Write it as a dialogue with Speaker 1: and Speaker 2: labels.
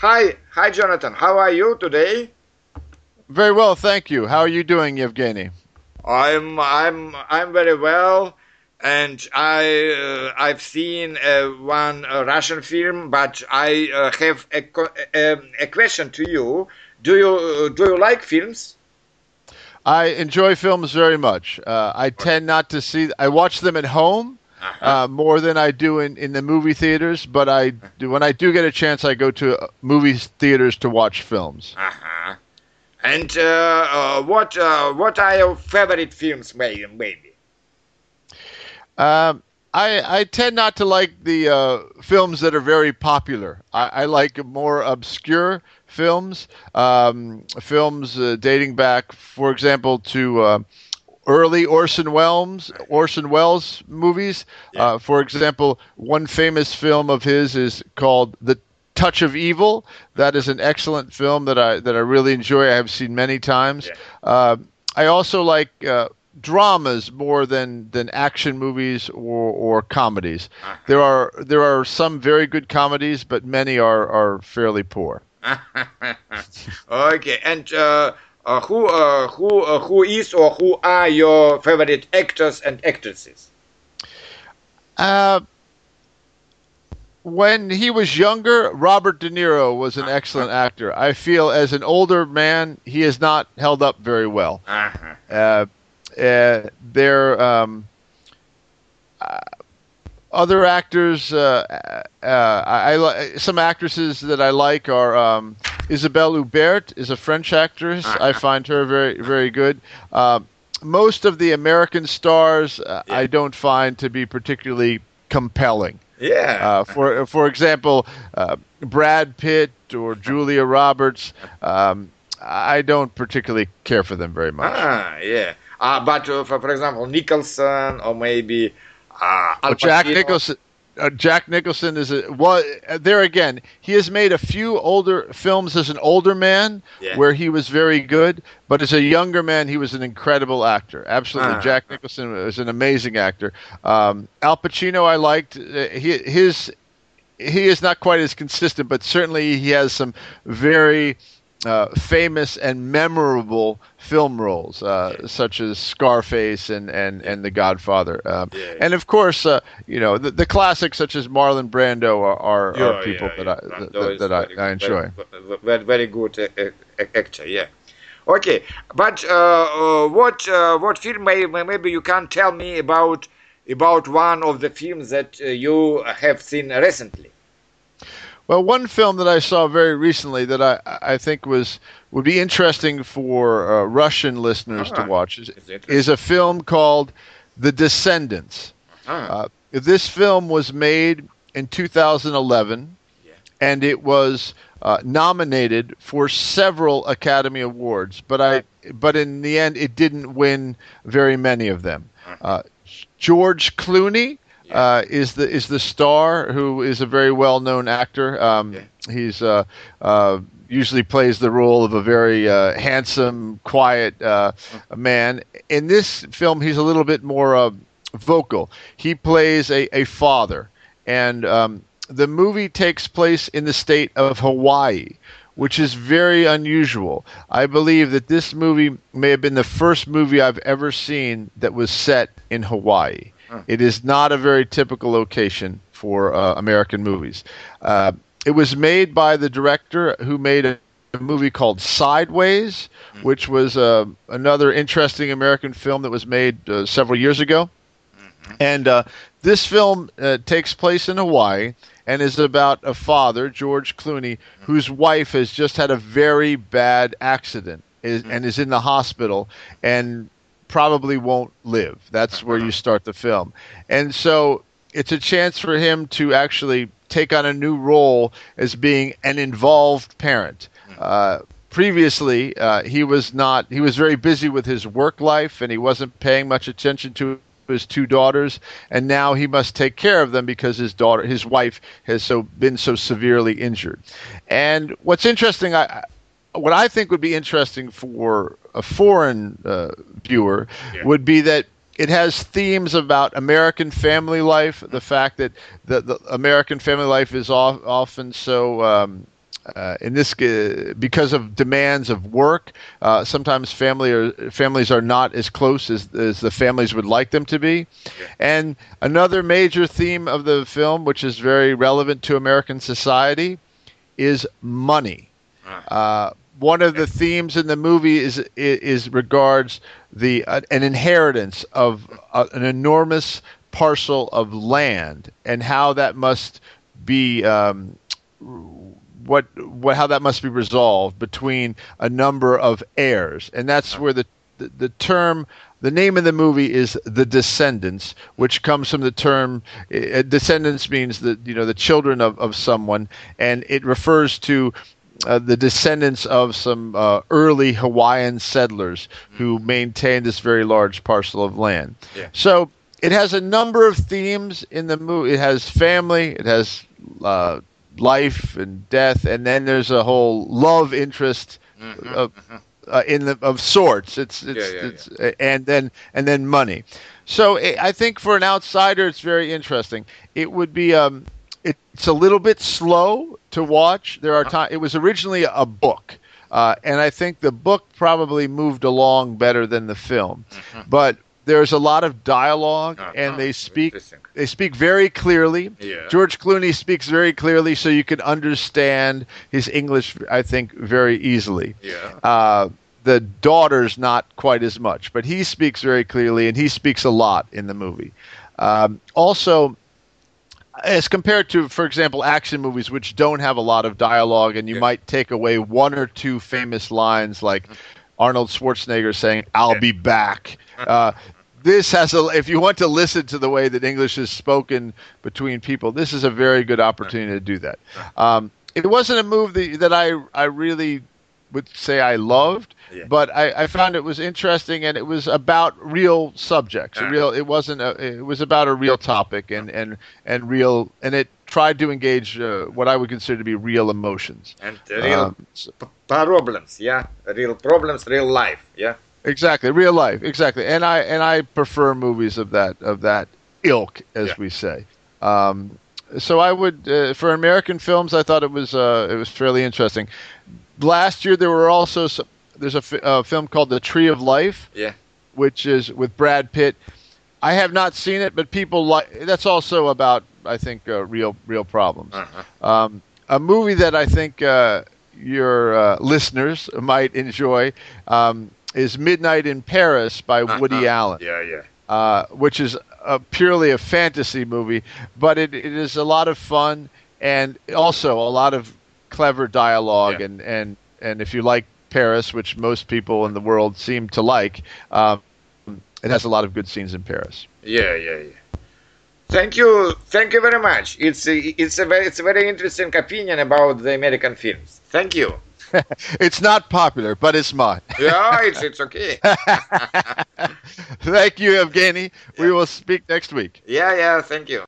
Speaker 1: Hi, hi, Jonathan. How are you today?
Speaker 2: Very well, thank you. How are you doing, Yevgeny?
Speaker 1: I'm I'm I'm very well, and I uh, I've seen uh, one uh, Russian film, but I uh, have a, a, a question to you. Do you do you like films?
Speaker 2: I enjoy films very much. Uh, I tend not to see. I watch them at home uh, more than I do in, in the movie theaters. But I do when I do get a chance, I go to movie theaters to watch films.
Speaker 1: Uh-huh. And uh, uh, what uh, what are your favorite films, maybe? maybe?
Speaker 2: Um, I I tend not to like the uh, films that are very popular. I, I like more obscure films, um, films uh, dating back, for example, to uh, early Orson Welles Orson Welles movies.
Speaker 1: Yeah.
Speaker 2: Uh, for example, one famous film of his is called The Touch of Evil. That is an excellent film that I that I really enjoy. I have seen many times.
Speaker 1: Yeah.
Speaker 2: Uh, I also like uh, dramas more than than action movies or, or comedies.
Speaker 1: Uh-huh.
Speaker 2: There are there are some very good comedies, but many are are fairly poor.
Speaker 1: okay, and uh, who uh, who uh, who is or who are your favorite actors and actresses?
Speaker 2: Uh, when he was younger, Robert De Niro was an excellent actor. I feel as an older man, he has not held up very well.
Speaker 1: Uh-huh.
Speaker 2: Uh, uh, there, um, uh, other actors, uh, uh, I, I li- some actresses that I like are um, Isabelle Huppert is a French actress. I find her very very good. Uh, most of the American stars uh,
Speaker 1: Yeah.
Speaker 2: I don't find to be particularly compelling.
Speaker 1: Yeah.
Speaker 2: Uh, for for example, uh, Brad Pitt or Julia Roberts. Um, I don't particularly care for them very much.
Speaker 1: ah, yeah. Uh, but uh, for, for example, Nicholson or maybe uh,
Speaker 2: Well, Jack Nicholson. Uh, Jack Nicholson is a well. uh, There again, he has made a few older films as an older man
Speaker 1: Yeah.
Speaker 2: where he was very good, but as a younger man, he was an incredible actor. Absolutely,
Speaker 1: Ah.
Speaker 2: Jack Nicholson was an amazing actor. Um, Al Pacino, I liked uh, he, his. He is not quite as consistent, but certainly he has some very uh, famous and memorable film roles, uh, such as Scarface and and and The Godfather. Um,
Speaker 1: Yeah.
Speaker 2: and of course, uh, you know the, the classics such as Marlon Brando are, are,
Speaker 1: Yeah,
Speaker 2: are people that. I that, that I, I enjoy.
Speaker 1: Very, very, very good uh, uh, actor. Yeah. Okay, but what uh, what film may, maybe you can tell me about about one of the films that uh, you have seen recently?
Speaker 2: Well, one film that I saw very recently that I I think was would be interesting for uh, Russian listeners
Speaker 1: Ah,
Speaker 2: to watch is, is a film called The Descendants.
Speaker 1: Ah,
Speaker 2: Uh, this film was made in 2011,
Speaker 1: Yeah.
Speaker 2: and it was uh, nominated for several Academy Awards. But I, but in the end, it didn't win very many of them. Uh, George Clooney uh, is the is the star, who is a very well known actor. Um,
Speaker 1: Yeah.
Speaker 2: He's uh, uh, usually plays the role of a very uh, handsome, quiet uh, man. In this film, he's a little bit more uh, vocal. He plays a, a father, and um, the movie takes place in the state of Hawaii, which is very unusual. I believe that this movie may have been the first movie I've ever seen that was set in Hawaii. It is not a very typical location for uh, American movies. Uh, it was made by the director who made a, a movie called Sideways, which was uh, another interesting American film that was made uh, several years ago. And uh, this film uh, takes place in Hawaii and is about a father, George Clooney, whose wife has just had a very bad accident is, and is in the hospital. And probably won't live. That's where you start the film. And so it's a chance for him to actually take on a new role as being an involved parent. Uh, previously, uh, he was not, he was very busy with his work life and he wasn't paying much attention to his two daughters and now he must take care of them because his daughter his wife has so been so severely injured and what's interesting i I- what i think would be interesting for a foreign uh, viewer
Speaker 1: Yeah.
Speaker 2: would be that it has themes about American family life, the fact that the, the American family life is off, often so um, uh, in this uh, because of demands of work uh, sometimes family or families are not as close as, as the families would like them to be and another major theme of the film which is very relevant to american society is money
Speaker 1: Ah.
Speaker 2: uh, one of the themes in the movie is is, regards the uh, an inheritance of uh, an enormous parcel of land and how that must be um, what what how that must be resolved between a number of heirs. And that's where the the, the term the name of the movie is the descendants which comes from the term uh, descendants means that you know the children of, of someone. And it refers to uh, the descendants of some uh, early Hawaiian settlers who maintained this very large parcel of land.
Speaker 1: Yeah.
Speaker 2: So it has a number of themes in the movie. It has family, it has uh, life and death, and then there's a whole love interest
Speaker 1: Mhm,
Speaker 2: of,
Speaker 1: mhm.
Speaker 2: uh, in the of sorts. It's it's,
Speaker 1: Yeah, yeah,
Speaker 2: it's and then and then money. So i I think for an outsider, it's very interesting. It would be um, it's a little bit slow to watch. There are
Speaker 1: Uh-huh.
Speaker 2: times it was originally a book, uh, and I think the book probably moved along better than the film.
Speaker 1: Mhm.
Speaker 2: But there's a lot of dialogue,
Speaker 1: Uh-huh.
Speaker 2: and they speak they speak very clearly.
Speaker 1: Yeah.
Speaker 2: George Clooney speaks very clearly, so you can understand his English. I think very easily.
Speaker 1: Yeah.
Speaker 2: Uh, the daughter's not quite as much, but he speaks very clearly, and he speaks a lot in the movie. Um, also, as compared to, for example, action movies, which don't have a lot of dialogue, and you
Speaker 1: Yeah.
Speaker 2: might take away one or two famous lines, like Arnold Schwarzenegger saying "I'll be back." Uh, this has a. If you want to listen to the way that English is spoken between people, this is a very good opportunity to do that. Um, it wasn't a movie that I I really would say I loved,
Speaker 1: Yeah.
Speaker 2: but I, I found it was interesting and it was about real subjects. Real, it wasn't. A, it was about a real topic and and and real, and it tried to engage uh, what I would consider to be real emotions.
Speaker 1: And real
Speaker 2: Um, so-
Speaker 1: problems. Yeah. Real problems. Real life. Yeah.
Speaker 2: exactly, real life, exactly. And I and I prefer movies of that of that ilk, as
Speaker 1: Yeah.
Speaker 2: we say. Um, so I would, uh, for American films, I thought it was uh, it was fairly interesting. Last year there were also some, there's a fi- film called The Tree of Life.
Speaker 1: Yeah.
Speaker 2: which is with Brad Pitt. I have not seen it, but people like that's also about I think uh, real real problems.
Speaker 1: Uh-huh.
Speaker 2: Um, a movie that I think uh, your uh, listeners might enjoy um, is Midnight in Paris by Woody
Speaker 1: Uh-huh.
Speaker 2: Allen,
Speaker 1: Yeah. Yeah.
Speaker 2: uh, which is a, purely a fantasy movie, but it, it is a lot of fun and also a lot of clever dialogue
Speaker 1: Yeah.
Speaker 2: and, and and if you like Paris, which most people in the world seem to like, um, it has a lot of good scenes in Paris.
Speaker 1: Yeah, yeah, yeah. Thank you, thank you very much. It's a, it's a very, it's a very interesting opinion about the American films. Thank you.
Speaker 2: it's not popular, but it's mine.
Speaker 1: Yeah, it's it's okay.
Speaker 2: Thank you, Evgeny. We will speak next week.
Speaker 1: Yeah, yeah. Thank you.